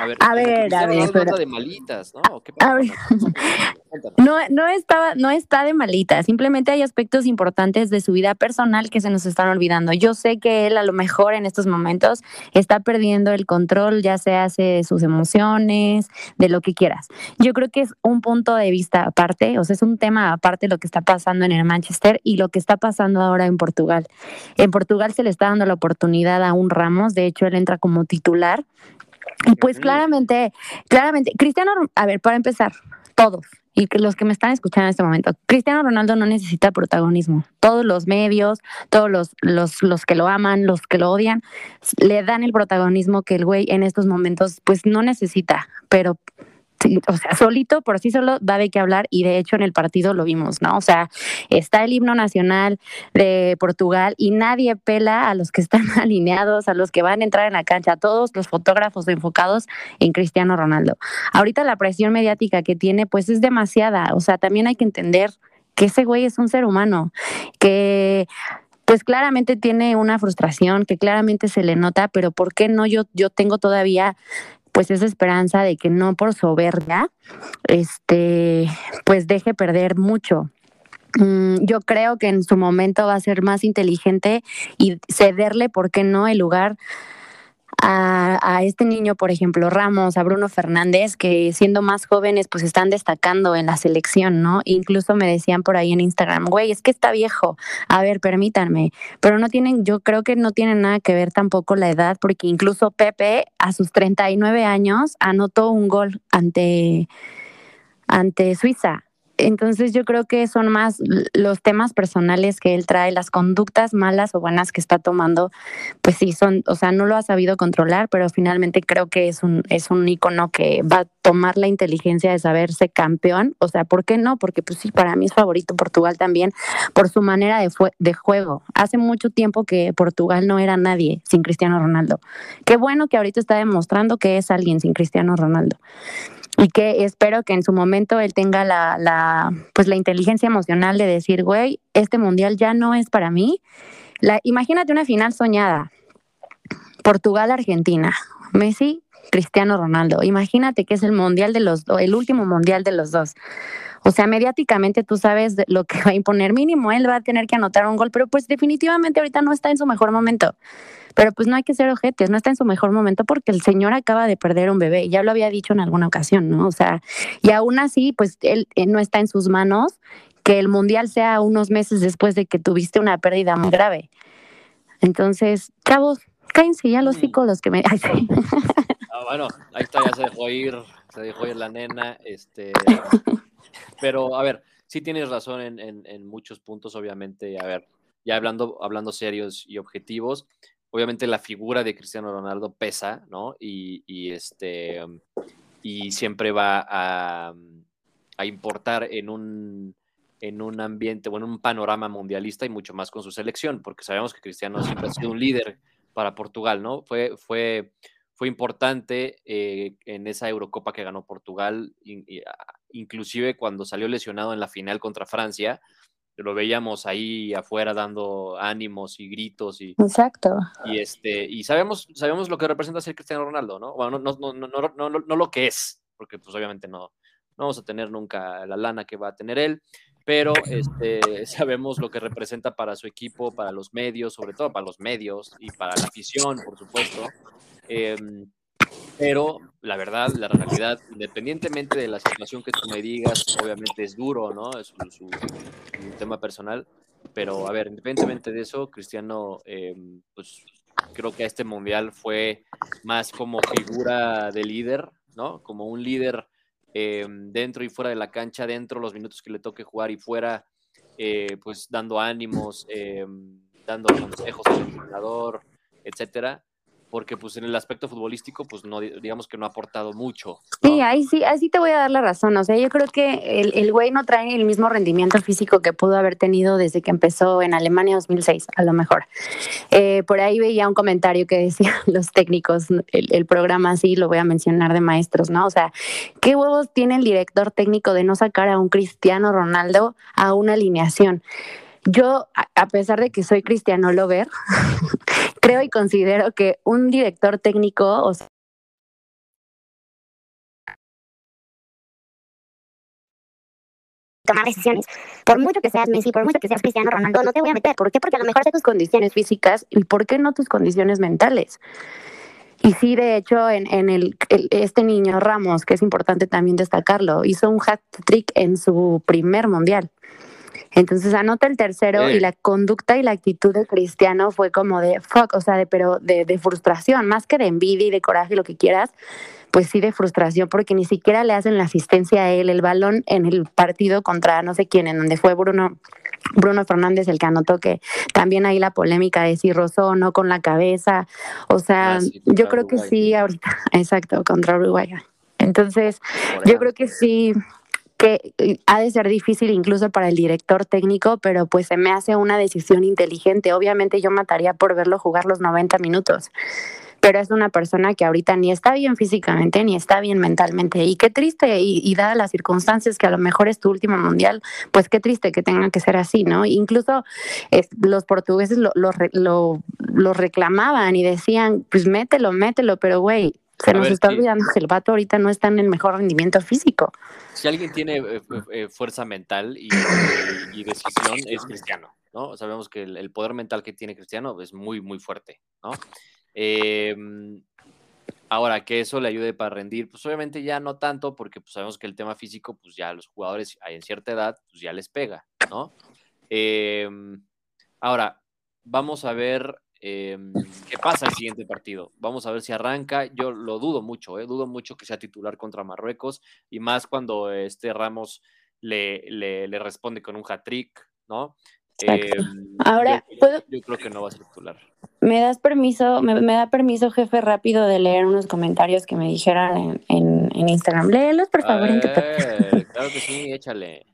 A ver, a ver, a ver, de malitas, ¿no? no, no, estaba, no está de malitas, simplemente hay aspectos importantes de su vida personal que se nos están olvidando. Yo sé que él a lo mejor en estos momentos está perdiendo el control, ya sea de sus emociones, de lo que quieras. Yo creo que es un punto de vista aparte, o sea, es un tema aparte lo que está pasando en el Manchester y lo que está pasando ahora en Portugal. En Portugal se le está dando la oportunidad a un Ramos, de hecho él entra como titular y pues claramente, claramente, Cristiano, a ver, para empezar, todos, y que los que me están escuchando en este momento, Cristiano Ronaldo no necesita protagonismo. Todos los medios, todos los, los, los que lo aman, los que lo odian, le dan el protagonismo que el güey en estos momentos pues no necesita, pero o sea, solito, por sí solo, da de qué hablar y de hecho en el partido lo vimos, ¿no? O sea, está el himno nacional de Portugal y nadie pela a los que están alineados, a los que van a entrar en la cancha, a todos los fotógrafos enfocados en Cristiano Ronaldo. Ahorita la presión mediática que tiene, pues es demasiada, o sea, también hay que entender que ese güey es un ser humano, que pues claramente tiene una frustración que claramente se le nota, pero ¿por qué no yo, yo tengo todavía pues esa esperanza de que no por soberbia, este, pues deje perder mucho. Mm, yo creo que en su momento va a ser más inteligente y cederle, ¿por qué no?, el lugar a, este niño, por ejemplo, Ramos, a Bruno Fernández, que siendo más jóvenes, pues están destacando en la selección, ¿no? Incluso me decían por ahí en Instagram, güey, es que está viejo, a ver, permítanme, pero no tienen, yo creo que no tiene nada que ver tampoco la edad, porque incluso Pepe a sus 39 años anotó un gol ante, ante Suiza. Entonces yo creo que son más los temas personales que él trae, las conductas malas o buenas que está tomando, pues sí son, o sea, no lo ha sabido controlar, pero finalmente creo que es un es un icono que va a tomar la inteligencia de saberse campeón, o sea, ¿por qué no? Porque pues sí, para mí es favorito Portugal también por su manera de, de juego. Hace mucho tiempo que Portugal no era nadie sin Cristiano Ronaldo. Qué bueno que ahorita está demostrando que es alguien sin Cristiano Ronaldo y que espero que en su momento él tenga la, pues la inteligencia emocional de decir, güey, este mundial ya no es para mí. La, imagínate una final soñada, Portugal-Argentina, Messi, Cristiano Ronaldo. Imagínate que es el mundial de los el último mundial de los dos. O sea, mediáticamente tú sabes lo que va a imponer mínimo, él va a tener que anotar un gol, pero pues definitivamente ahorita no está en su mejor momento. Pero pues no hay que ser ojetes, no está en su mejor momento porque el señor acaba de perder un bebé, ya lo había dicho en alguna ocasión, ¿no? O sea, y aún así, pues él, no está en sus manos que el mundial sea unos meses después de que tuviste una pérdida muy grave. Entonces, chavos, cállense ya los mm. psicólogos que me... Ah, bueno, ahí está, ya se dejó ir, se dejó ir la nena, este... Pero, a ver, sí tienes razón en, en, en muchos puntos, obviamente, a ver, ya hablando, hablando serios y objetivos, obviamente la figura de Cristiano Ronaldo pesa, ¿no? Y, este, y siempre va a, importar en un, en un ambiente o en un panorama mundialista y mucho más con su selección, porque sabemos que Cristiano siempre ha sido un líder para Portugal, ¿no? Fue, fue, fue importante eh, en esa Eurocopa que ganó Portugal, inclusive cuando salió lesionado en la final contra Francia, lo veíamos ahí afuera dando ánimos y gritos y exacto. y este y sabemos sabemos lo que representa ser Cristiano Ronaldo no bueno no no no no no, no lo que es porque pues obviamente no no vamos a tener nunca la lana que va a tener él pero este sabemos lo que representa para su equipo para los medios sobre todo para los medios y para la afición por supuesto eh, pero la verdad, la realidad, independientemente de la situación que tú me digas, obviamente es duro, ¿no? Es su, tema personal. Pero a ver, independientemente de eso, Cristiano, eh, pues creo que este mundial fue más como figura de líder, ¿no? Como un líder eh, dentro y fuera de la cancha, dentro los minutos que le toque jugar y fuera, eh, pues dando ánimos, dando consejos al entrenador, etcétera porque pues en el aspecto futbolístico pues no digamos que no ha aportado mucho. Sí, ahí sí, así te voy a dar la razón, o sea, yo creo que el, el güey no trae el mismo rendimiento físico que pudo haber tenido desde que empezó en Alemania 2006, a lo mejor. Eh, por ahí veía un comentario que decían los técnicos, el, programa así, lo voy a mencionar de maestros, ¿no? O sea, ¿qué huevos tiene el director técnico de no sacar a un Cristiano Ronaldo a una alineación? Yo, a pesar de que soy cristiano lover, creo y considero que un director técnico, o sea, tomar decisiones. Por mucho que seas Messi, por mucho que seas Cristiano Ronaldo, no te voy a meter. ¿Por qué? Porque a lo mejor sé tus condiciones físicas y por qué no tus condiciones mentales. Y sí, de hecho, en, en el, este niño Ramos, que es importante también destacarlo, hizo un hat trick en su primer mundial. Entonces anota el tercero y la conducta y la actitud de Cristiano fue como de fuck, o sea, de, pero de, de frustración, más que de envidia y de coraje, lo que quieras, pues sí de frustración, porque ni siquiera le hacen la asistencia a él, el balón en el partido contra no sé quién, en donde fue Bruno. Bruno Fernández el que anotó que también ahí la polémica de si rozó o no con la cabeza. O sea, ah, yo creo que sí, ahorita, exacto, contra Uruguay. Entonces, yo creo que sí, que eh, ha de ser difícil incluso para el director técnico, pero pues se me hace una decisión inteligente. Obviamente yo mataría por verlo jugar los 90 minutos, pero es una persona que ahorita ni está bien físicamente ni está bien mentalmente. Y qué triste, y, dadas las circunstancias que a lo mejor es tu último mundial, pues qué triste que tenga que ser así, ¿no? Incluso los portugueses lo, lo, lo, lo reclamaban y decían, pues mételo, mételo, pero güey, se nos está olvidando que el vato ahorita no está en el mejor rendimiento físico. Si alguien tiene eh, eh, fuerza mental y, decisión, es Cristiano, ¿no? Sabemos que el, poder mental que tiene Cristiano es muy, muy fuerte, ¿no? Em, ahora, que eso le ayude para rendir, pues obviamente ya no tanto, porque pues, sabemos que el tema físico, pues ya a los jugadores en cierta edad, pues ya les pega, ¿no? Em, ahora, vamos a ver em, qué pasa el siguiente partido. Vamos a ver si arranca. Yo lo dudo mucho, ¿eh? dudo mucho que sea titular contra Marruecos y más cuando este Ramos le, le, responde con un hat-trick, ¿no? Em, Ahora, yo, ¿puedo? yo creo que no va a ser titular. ¿Me das permiso, me, da permiso, jefe, rápido de leer unos comentarios que me dijeron en, en, Instagram? Léelos, por favor. claro que sí, échale.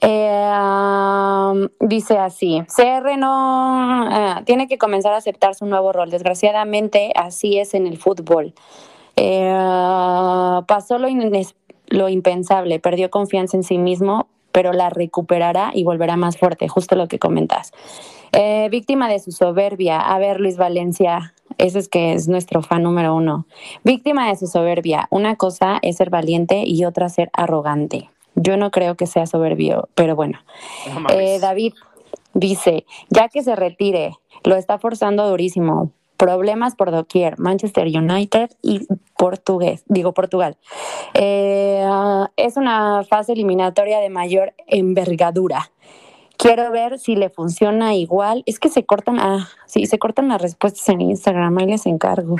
Eh, dice así, CR no eh, tiene que comenzar a aceptar su nuevo rol. Desgraciadamente, así es en el fútbol. Eh, pasó lo, lo impensable, perdió confianza en sí mismo, pero la recuperará y volverá más fuerte, justo lo que comentas. víctima de su soberbia. A ver, Luis Valencia, ese es que es nuestro fan número uno. Víctima de su soberbia. Una cosa es ser valiente y otra ser arrogante. Yo no creo que sea soberbio, pero bueno. Eh, David dice, ya que se retire, lo está forzando durísimo. Problemas por doquier, Manchester United y Portugués, digo Portugal. Eh, es una fase eliminatoria de mayor envergadura. Quiero ver si le funciona igual. Es que se cortan, ah, sí, se cortan las respuestas en Instagram, ahí les encargo.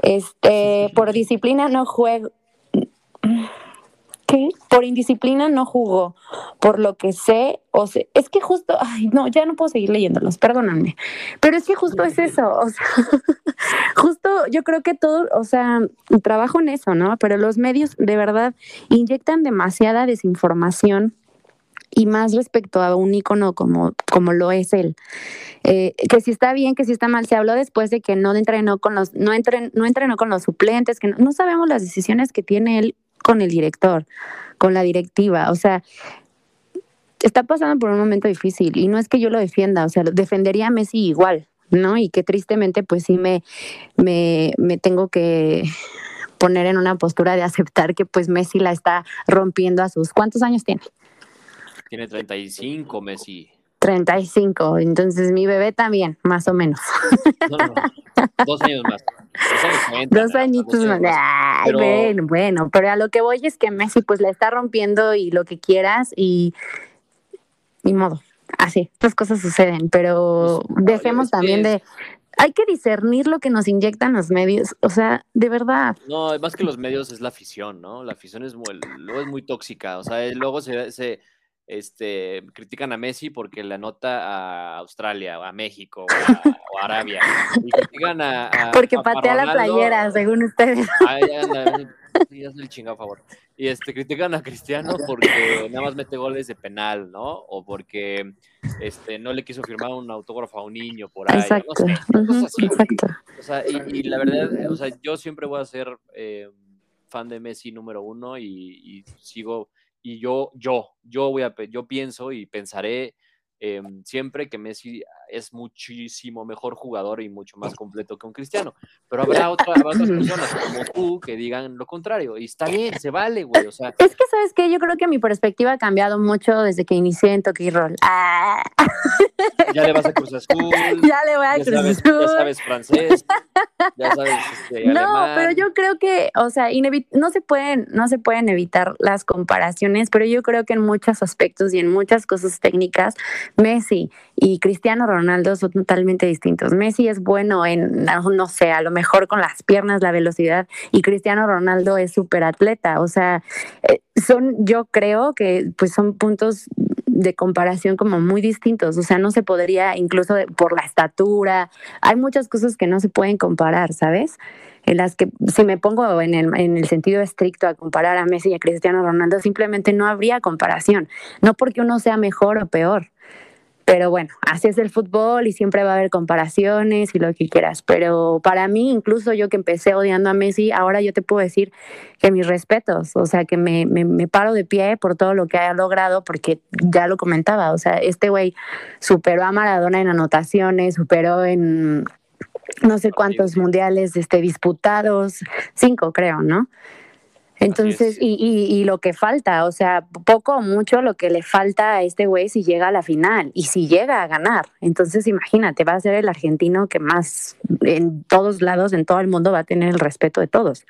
Este, por disciplina no juego por indisciplina no jugó, por lo que sé, o sé, es que justo, ay, no, ya no puedo seguir leyéndolos, perdóname, pero es que justo es eso, o sea, justo yo creo que todo, o sea, trabajo en eso, ¿no? Pero los medios de verdad inyectan demasiada desinformación y más respecto a un icono como, como lo es él. Eh, que si está bien, que si está mal, se habló después de que no entrenó con los, no, entren, no entrenó con los suplentes, que no sabemos las decisiones que tiene él con el director, con la directiva. O sea, está pasando por un momento difícil y no es que yo lo defienda, o sea, defendería a Messi igual, ¿no? Y que tristemente pues sí me, me, me tengo que poner en una postura de aceptar que pues Messi la está rompiendo a sus... ¿Cuántos años tiene? Tiene 35, Messi. 35, entonces mi bebé también, más o menos. Dos años más. Dos, añitos más. bueno, bueno, pero a lo que voy es que Messi pues la está rompiendo y lo que quieras y ni modo, así, las cosas suceden, pero pues, dejemos también de... Hay que discernir lo que nos inyectan los medios, o sea, de verdad. No, más que los medios es la afición, ¿no? La afición es muy, luego es muy tóxica, o sea, luego se, se este, critican a Messi porque le anota a Australia, o a México, o a, Arabia. Y critican a, porque patea la playera, según ustedes. Ah, ya, el chingado favor. Y este, critican a Cristiano porque nada más mete goles de penal, ¿no? O porque este, no le quiso firmar un autógrafo a un niño por ahí. Exacto. exacto. O sea, y, la verdad, o sea, yo siempre voy a ser eh, fan de Messi número uno y, y sigo y yo, yo, yo voy a, yo pienso y pensaré Em, siempre que Messi es muchísimo mejor jugador y mucho más completo que un Cristiano. Pero habrá, otras personas como tú que digan lo contrario. Y está bien, se vale, güey. O sea, es que, ¿sabes qué? Yo creo que mi perspectiva ha cambiado mucho desde que inicié en Toki Roll. Ah. Ya le vas a Cruz Azul. Ya le voy a Cruz Azul. Ya sabes francés. Ya sabes este, No, pero yo creo que, o sea, no se pueden, no se pueden evitar las comparaciones, pero yo creo que en muchos aspectos y en muchas cosas técnicas Messi y Cristiano Ronaldo son totalmente distintos. Messi es bueno en, no sé, a lo mejor con las piernas, la velocidad, y Cristiano Ronaldo es súper atleta. O sea, eh, son, yo creo que pues son puntos de comparación como muy distintos. O sea, no se podría, incluso por la estatura, hay muchas cosas que no se pueden comparar, ¿sabes? en las que si me pongo en el, en el sentido estricto a comparar a Messi y a Cristiano Ronaldo, simplemente no habría comparación, no porque uno sea mejor o peor, pero bueno, así es el fútbol y siempre va a haber comparaciones y lo que quieras. Pero para mí, incluso yo que empecé odiando a Messi, ahora yo te puedo decir que mis respetos, o sea, que me, me, paro de pie por todo lo que haya logrado, porque ya lo comentaba, o sea, este güey superó a Maradona en anotaciones, superó en no sé cuántos mundiales este, disputados, cinco creo, ¿no? Entonces, y, y, y, lo que falta, o sea, poco o mucho lo que le falta a este güey si llega a la final y si llega a ganar. Entonces, imagínate, va a ser el argentino que más en todos lados, en todo el mundo, va a tener el respeto de todos.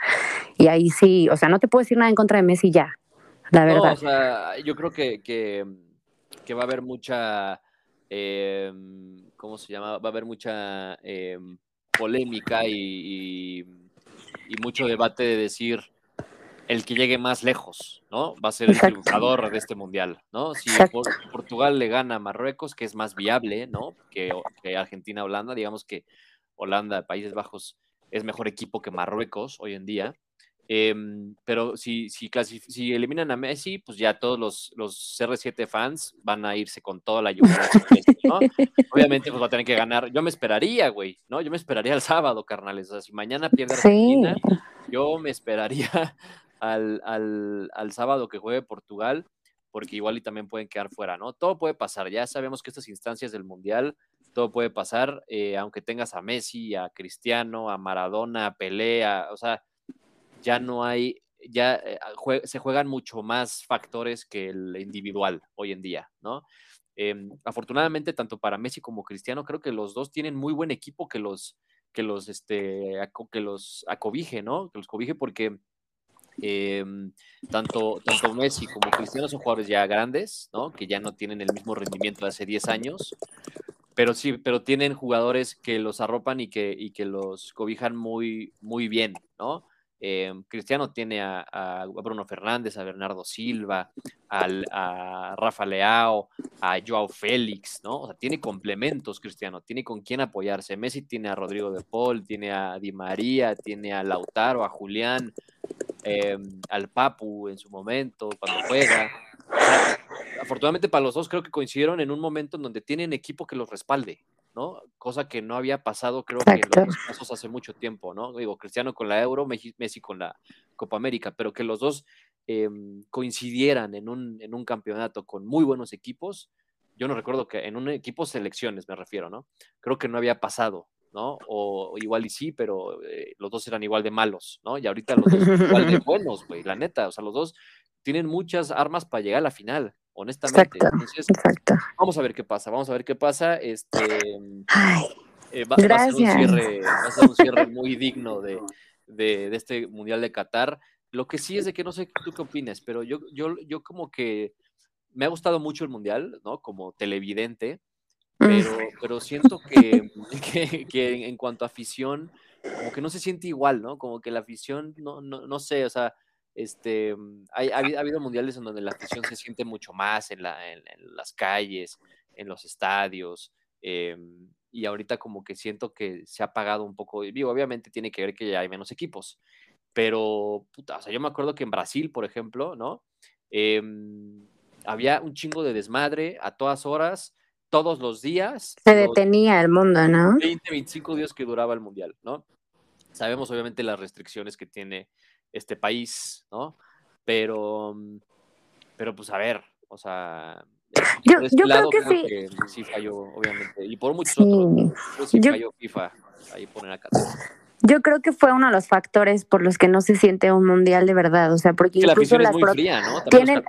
Y ahí sí, o sea, no te puedo decir nada en contra de Messi ya, la verdad. o sea, yo creo que, que, que va a haber mucha, eh, ¿cómo se llama? Va a haber mucha eh, polémica y, y, y mucho debate de decir el que llegue más lejos, ¿no? Va a ser el triunfador de este mundial, ¿no? Si Portugal le gana a Marruecos, que es más viable, ¿no? Que, Argentina-Holanda, digamos que Holanda, Países Bajos, es mejor equipo que Marruecos hoy en día. Em, pero si, si, si eliminan a Messi, pues ya todos los, los CR7 fans van a irse con toda la lluvia. ¿no? Obviamente, pues va a tener que ganar. Yo me esperaría, güey, ¿no? Yo me esperaría el sábado, carnales. O sea, si mañana pierde Argentina, yo me esperaría al, al, al, sábado que juegue Portugal, porque igual y también pueden quedar fuera, ¿no? Todo puede pasar, ya sabemos que estas instancias del Mundial, todo puede pasar, eh, aunque tengas a Messi, a Cristiano, a Maradona, a Pelé, o sea, ya no hay, ya eh, se juegan mucho más factores que el individual hoy en día, ¿no? Eh, afortunadamente, tanto para Messi como Cristiano, creo que los dos tienen muy buen equipo que los, que los, este, que los acobije, ¿no? Que los cobije porque eh, tanto, tanto Messi como Cristiano son jugadores ya grandes, ¿no? Que ya no tienen el mismo rendimiento de hace 10 años, pero sí, pero tienen jugadores que los arropan y que, y que los cobijan muy, muy bien, ¿no? Eh, Cristiano tiene a, Bruno Fernández, a Bernardo Silva, a Rafa Leao, a Joao Félix, ¿no? O sea, tiene complementos Cristiano, tiene con quién apoyarse. Messi tiene a Rodrigo de Paul, tiene a Di María, tiene a Lautaro, a Julián, eh, al Papu en su momento, cuando juega. afortunadamente para los dos creo que coincidieron en un momento en donde tienen equipo que los respalde, ¿no? Cosa que no había pasado, creo que en los casos hace mucho tiempo, ¿no? Digo, Cristiano con la Euro, Messi con la Copa América, pero que los dos eh, coincidieran en un, en un campeonato con muy buenos equipos. Yo no recuerdo que en un equipo selecciones me refiero, ¿no? Creo que no había pasado, ¿no? O, igual y sí, pero eh, los dos eran igual de malos, ¿no? Y ahorita los dos son igual de buenos, güey, la neta, o sea, los dos tienen muchas armas para llegar a la final honestamente. Exacto, Vamos a ver qué pasa, vamos a ver qué pasa. Este, eh, va, a ser un cierre, va a ser un cierre muy digno de, de, este Mundial de Qatar. Lo que sí es de que no sé tú qué opinas, pero yo, yo, yo como que me ha gustado mucho el Mundial, ¿no? Como televidente, pero, pero siento que, que, en cuanto a afición, como que no se siente igual, ¿no? Como que la afición, no, no, no sé, o sea, este, mm, ha, habido mundiales en donde la afición se siente mucho más en, la, en, las calles, en los estadios, em, y ahorita como que siento que se ha apagado un poco, digo, obviamente tiene que ver que ya hay menos equipos, pero, puta, o sea, yo me acuerdo que en Brasil, por ejemplo, ¿no? Em, había un chingo de desmadre a todas horas, todos los días. Se detenía el mundo, ¿no? 20, 25 días que duraba el mundial, ¿no? Sabemos obviamente las restricciones que tiene este país, ¿no? Pero, pero pues a ver, o sea, yo, este yo creo que sí. Que sí falló, obviamente, y por muchos otros, sí falló FIFA, ahí ponen acá. Yo creo que fue uno de los factores por los que no se siente un mundial de verdad, o sea, porque incluso las es fría, ¿no? tienen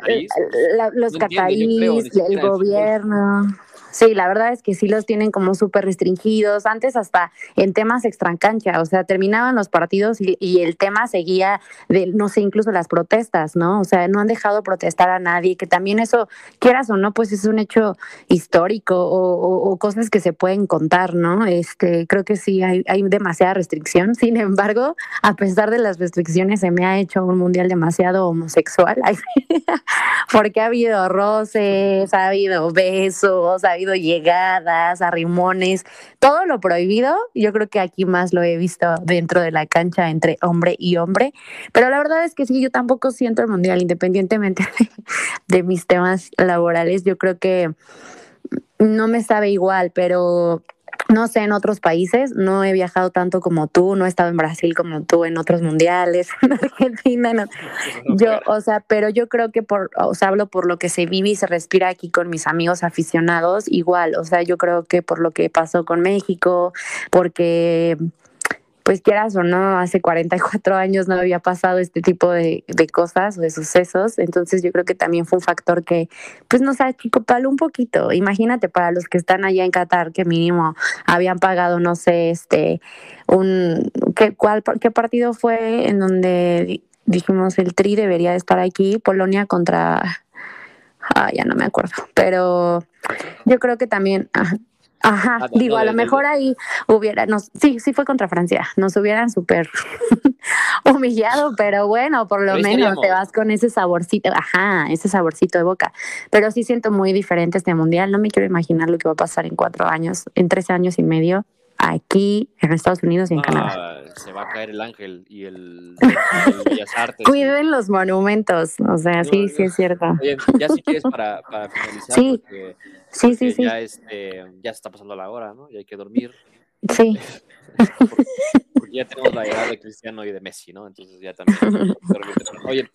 los catarís, el gobierno. Sí, la verdad es que sí los tienen como súper restringidos. Antes hasta en temas extracancha, o sea, terminaban los partidos y, el tema seguía de, no sé, incluso las protestas, ¿no? O sea, no han dejado protestar a nadie, que también eso, quieras o no, pues es un hecho histórico o, cosas que se pueden contar, ¿no? Este, creo que sí, hay, hay demasiada restricción. Sin embargo, a pesar de las restricciones, se me ha hecho un mundial demasiado homosexual, porque ha habido roces, ha habido besos, ha habido llegadas, arrimones, todo lo prohibido. Yo creo que aquí más lo he visto dentro de la cancha entre hombre y hombre. Pero la verdad es que sí, yo tampoco siento el mundial, independientemente de, mis temas laborales. Yo creo que no me sabe igual, pero no sé, en otros países, no he viajado tanto como tú, no he estado en Brasil como tú, en otros mundiales, en Argentina, no. Yo, o sea, pero yo creo que por, o sea, hablo por lo que se vive y se respira aquí con mis amigos aficionados, igual, o sea, yo creo que por lo que pasó con México, porque pues quieras o no, hace 44 años no había pasado este tipo de, de cosas o de sucesos, entonces yo creo que también fue un factor que pues nos achicopaló un poquito. Imagínate para los que están allá en Qatar que mínimo habían pagado, no sé, este, un, ¿qué, cuál, ¿qué partido fue en donde dijimos el Tri debería de estar aquí? Polonia contra... Ah, ya no me acuerdo, pero yo creo que también... ah, digo, a lo mejor ahí hubiera, nos, sí, sí fue contra Francia, nos hubieran súper humillado, pero bueno, por lo menos te vas con ese saborcito, ajá, ese saborcito de boca. Pero sí siento muy diferente este mundial, no me quiero imaginar lo que va a pasar en cuatro años, en tres años y medio, aquí en Estados Unidos y en Canadá. Ah, se va a caer el ángel y el, Cuiden los monumentos, o sea, sí, sí es cierto. Oye, ya si quieres para, para finalizar, sí. Sí, sí, sí. Ya, este, ya se está pasando la hora, ¿no? Ya hay que dormir. Sí. porque, ya tenemos la edad de Cristiano y de Messi, ¿no? Entonces ya también. Oye,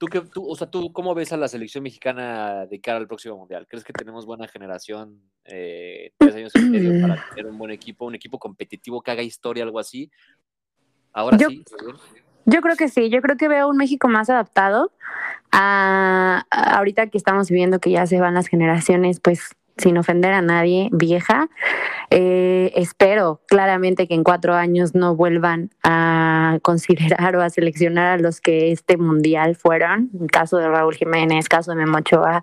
¿Tú, qué, tú, o sea, ¿tú cómo ves a la selección mexicana de cara al próximo mundial? ¿Crees que tenemos buena generación, eh, tres años y medio, para tener un buen equipo, un equipo competitivo que haga historia, algo así? Ahora sí. Yo creo que sí, yo creo que veo un México más adaptado a, ahorita que estamos viviendo que ya se van las generaciones, pues sin ofender a nadie, vieja. Eh, espero claramente que en cuatro años no vuelvan a considerar o a seleccionar a los que este mundial fueron, en caso de Raúl Jiménez, caso de Memochoa,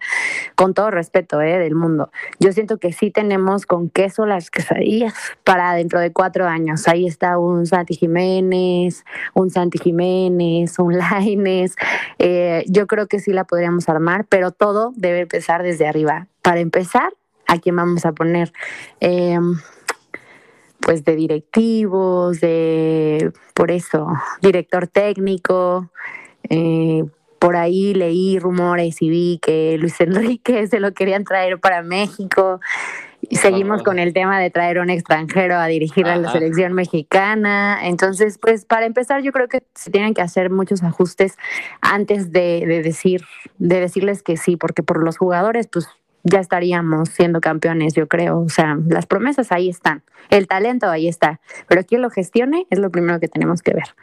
con todo respeto eh, del mundo. Yo siento que sí tenemos con queso las quesadillas para dentro de cuatro años. Ahí está un Santi Jiménez, un Santi Jiménez, un Laines. Eh, yo creo que sí la podríamos armar, pero todo debe empezar desde arriba. Para empezar, a quién vamos a poner. Em, pues de directivos, de, por eso, director técnico. Eh, por ahí leí rumores y vi que Luis Enrique se lo querían traer para México. Y seguimos con el tema de traer un extranjero a dirigir a la selección mexicana. Entonces, pues para empezar, yo creo que se tienen que hacer muchos ajustes antes de, de decir, de decirles que sí, porque por los jugadores, pues ya estaríamos siendo campeones, yo creo. O sea, las promesas ahí están, el talento ahí está, pero quien lo gestione es lo primero que tenemos que ver.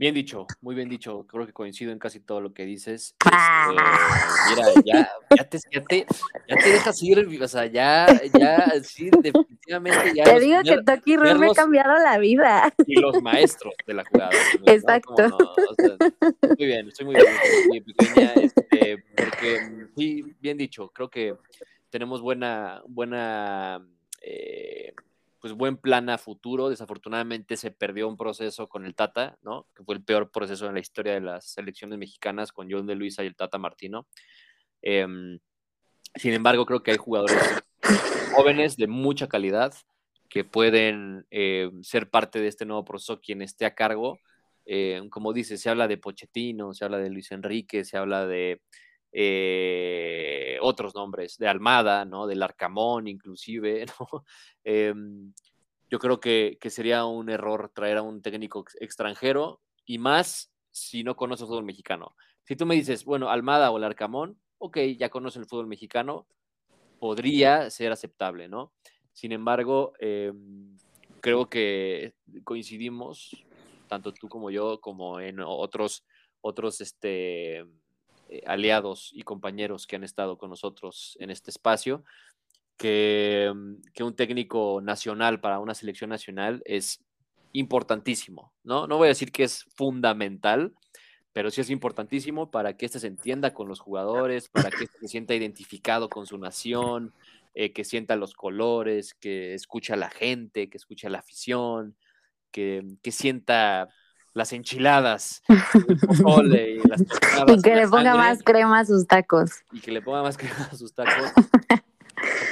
Bien dicho, muy bien dicho. Creo que coincido en casi todo lo que dices. Este, mira, ya, ya, te, ya, te, ya te dejas ir, o sea, ya, ya, sí, definitivamente ya. Te digo que Toki me ha cambiado la vida. Y los maestros de la jugada. Exacto. muy bien, estoy muy bien, muy pequeña, este, porque sí, bien dicho, creo que tenemos buena, buena. Eh, pues buen plan a futuro. Desafortunadamente se perdió un proceso con el Tata, ¿no? Que fue el peor proceso en la historia de las selecciones mexicanas con John de Luisa y el Tata Martino. Em, sin embargo, creo que hay jugadores jóvenes de mucha calidad que pueden eh, ser parte de este nuevo proceso quien esté a cargo. Eh, como dice, se habla de Pochettino, se habla de Luis Enrique, se habla de eh, otros nombres, de Almada, ¿no? Del Arcamón, inclusive, ¿no? Em, yo creo que, sería un error traer a un técnico extranjero y más si no conoce el fútbol mexicano. Si tú me dices, bueno, Almada o el Arcamón, ok, ya conoce el fútbol mexicano, podría ser aceptable, ¿no? Sin embargo, em, creo que coincidimos, tanto tú como yo, como en otros, otros, este, eh, aliados y compañeros que han estado con nosotros en este espacio, que, mm, que, un técnico nacional para una selección nacional es importantísimo, ¿no? No voy a decir que es fundamental, pero sí es importantísimo para que éste se entienda con los jugadores, para que se sienta identificado con su nación, eh, que sienta los colores, que escucha a la gente, que escucha a la afición, que, que sienta las enchiladas, y las Y que le ponga más crema a sus tacos. Y que le ponga más crema a sus tacos.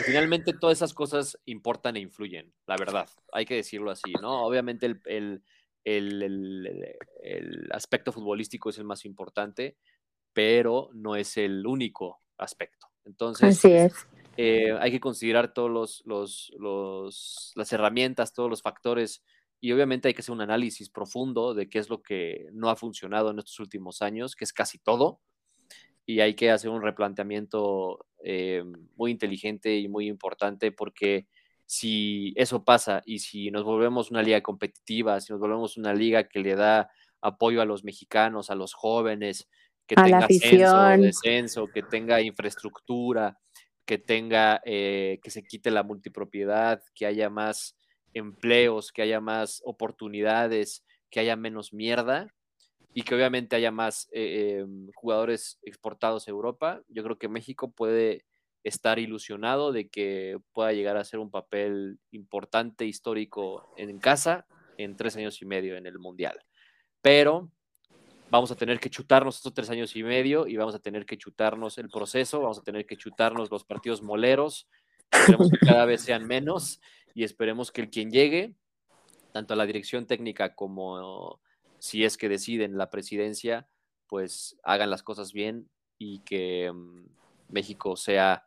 finalmente todas esas cosas importan e influyen, la verdad. Hay que decirlo así, ¿no? Obviamente el, el, aspecto futbolístico es el más importante, pero no es el único aspecto. Entonces, Así es. Eh, hay que considerar todos los, los, los, las herramientas, todos los factores y obviamente hay que hacer un análisis profundo de qué es lo que no ha funcionado en estos últimos años, que es casi todo, y hay que hacer un replanteamiento eh, muy inteligente y muy importante porque si eso pasa y si nos volvemos una liga competitiva, si nos volvemos una liga que le da apoyo a los mexicanos, a los jóvenes, que tenga ascenso, descenso, que tenga infraestructura, que tenga, eh, que se quite la multipropiedad, que haya más empleos, que haya más oportunidades, que haya menos mierda y que obviamente haya más eh, em, jugadores exportados a Europa. Yo creo que México puede estar ilusionado de que pueda llegar a ser un papel importante, histórico en casa en tres años y medio en el Mundial. Pero vamos a tener que chutarnos estos tres años y medio y vamos a tener que chutarnos el proceso, vamos a tener que chutarnos los partidos moleros, esperemos que cada vez sean menos y esperemos que el quien llegue, tanto a la dirección técnica como si es que deciden la presidencia, pues hagan las cosas bien y que mm, México sea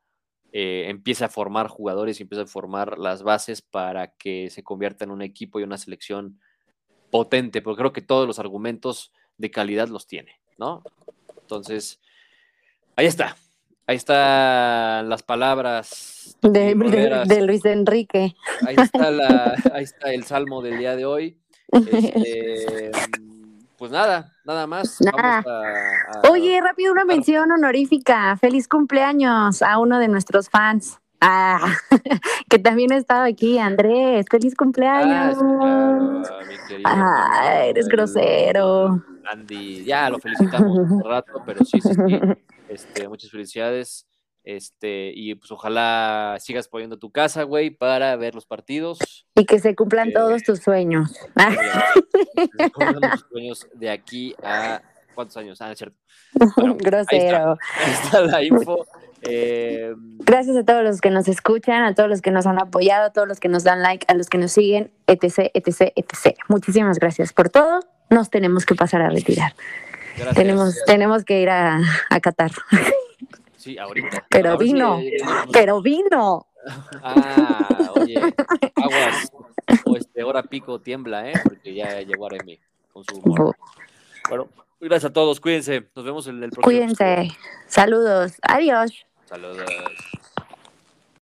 eh, empiece a formar jugadores y empiece a formar las bases para que se convierta en un equipo y una selección potente, porque creo que todos los argumentos de calidad los tiene, ¿no? Entonces, ahí está. Ahí están las palabras de, Luis Enrique. Ahí está, ahí está el salmo del día de hoy. Este, pues nada, nada más. Oye, rápido una mención honorífica. Feliz cumpleaños a uno de nuestros fans. Ah, que también ha estado aquí, Andrés. Feliz cumpleaños. Ah, eres grosero. Andy, ya lo felicitamos un rato, pero sí, sí, sí. Este, muchas felicidades. Este, y pues ojalá sigas poniendo tu casa, güey, para ver los partidos. Y que se cumplan eh, todos tus sueños. tus sueños de aquí a cuántos años, ah, es cierto. Grosero. Ahí está, la info. Eh, gracias a todos los que nos escuchan, a todos los que nos han apoyado, a todos los que nos dan like, a los que nos siguen, etc, etc, etc. Muchísimas gracias por todo. Nos tenemos que pasar a retirar. Tenemos, tenemos que ir a, a Qatar. Sí, ahorita. Pero vino, pero vino. Ah, oye, aguas. O este, hora pico tiembla, ¿eh? Porque ya llegó Aremi con su humor. Bueno, gracias a todos, cuídense. Nos vemos en el próximo. Cuídense. Saludos. Adiós. Saludos.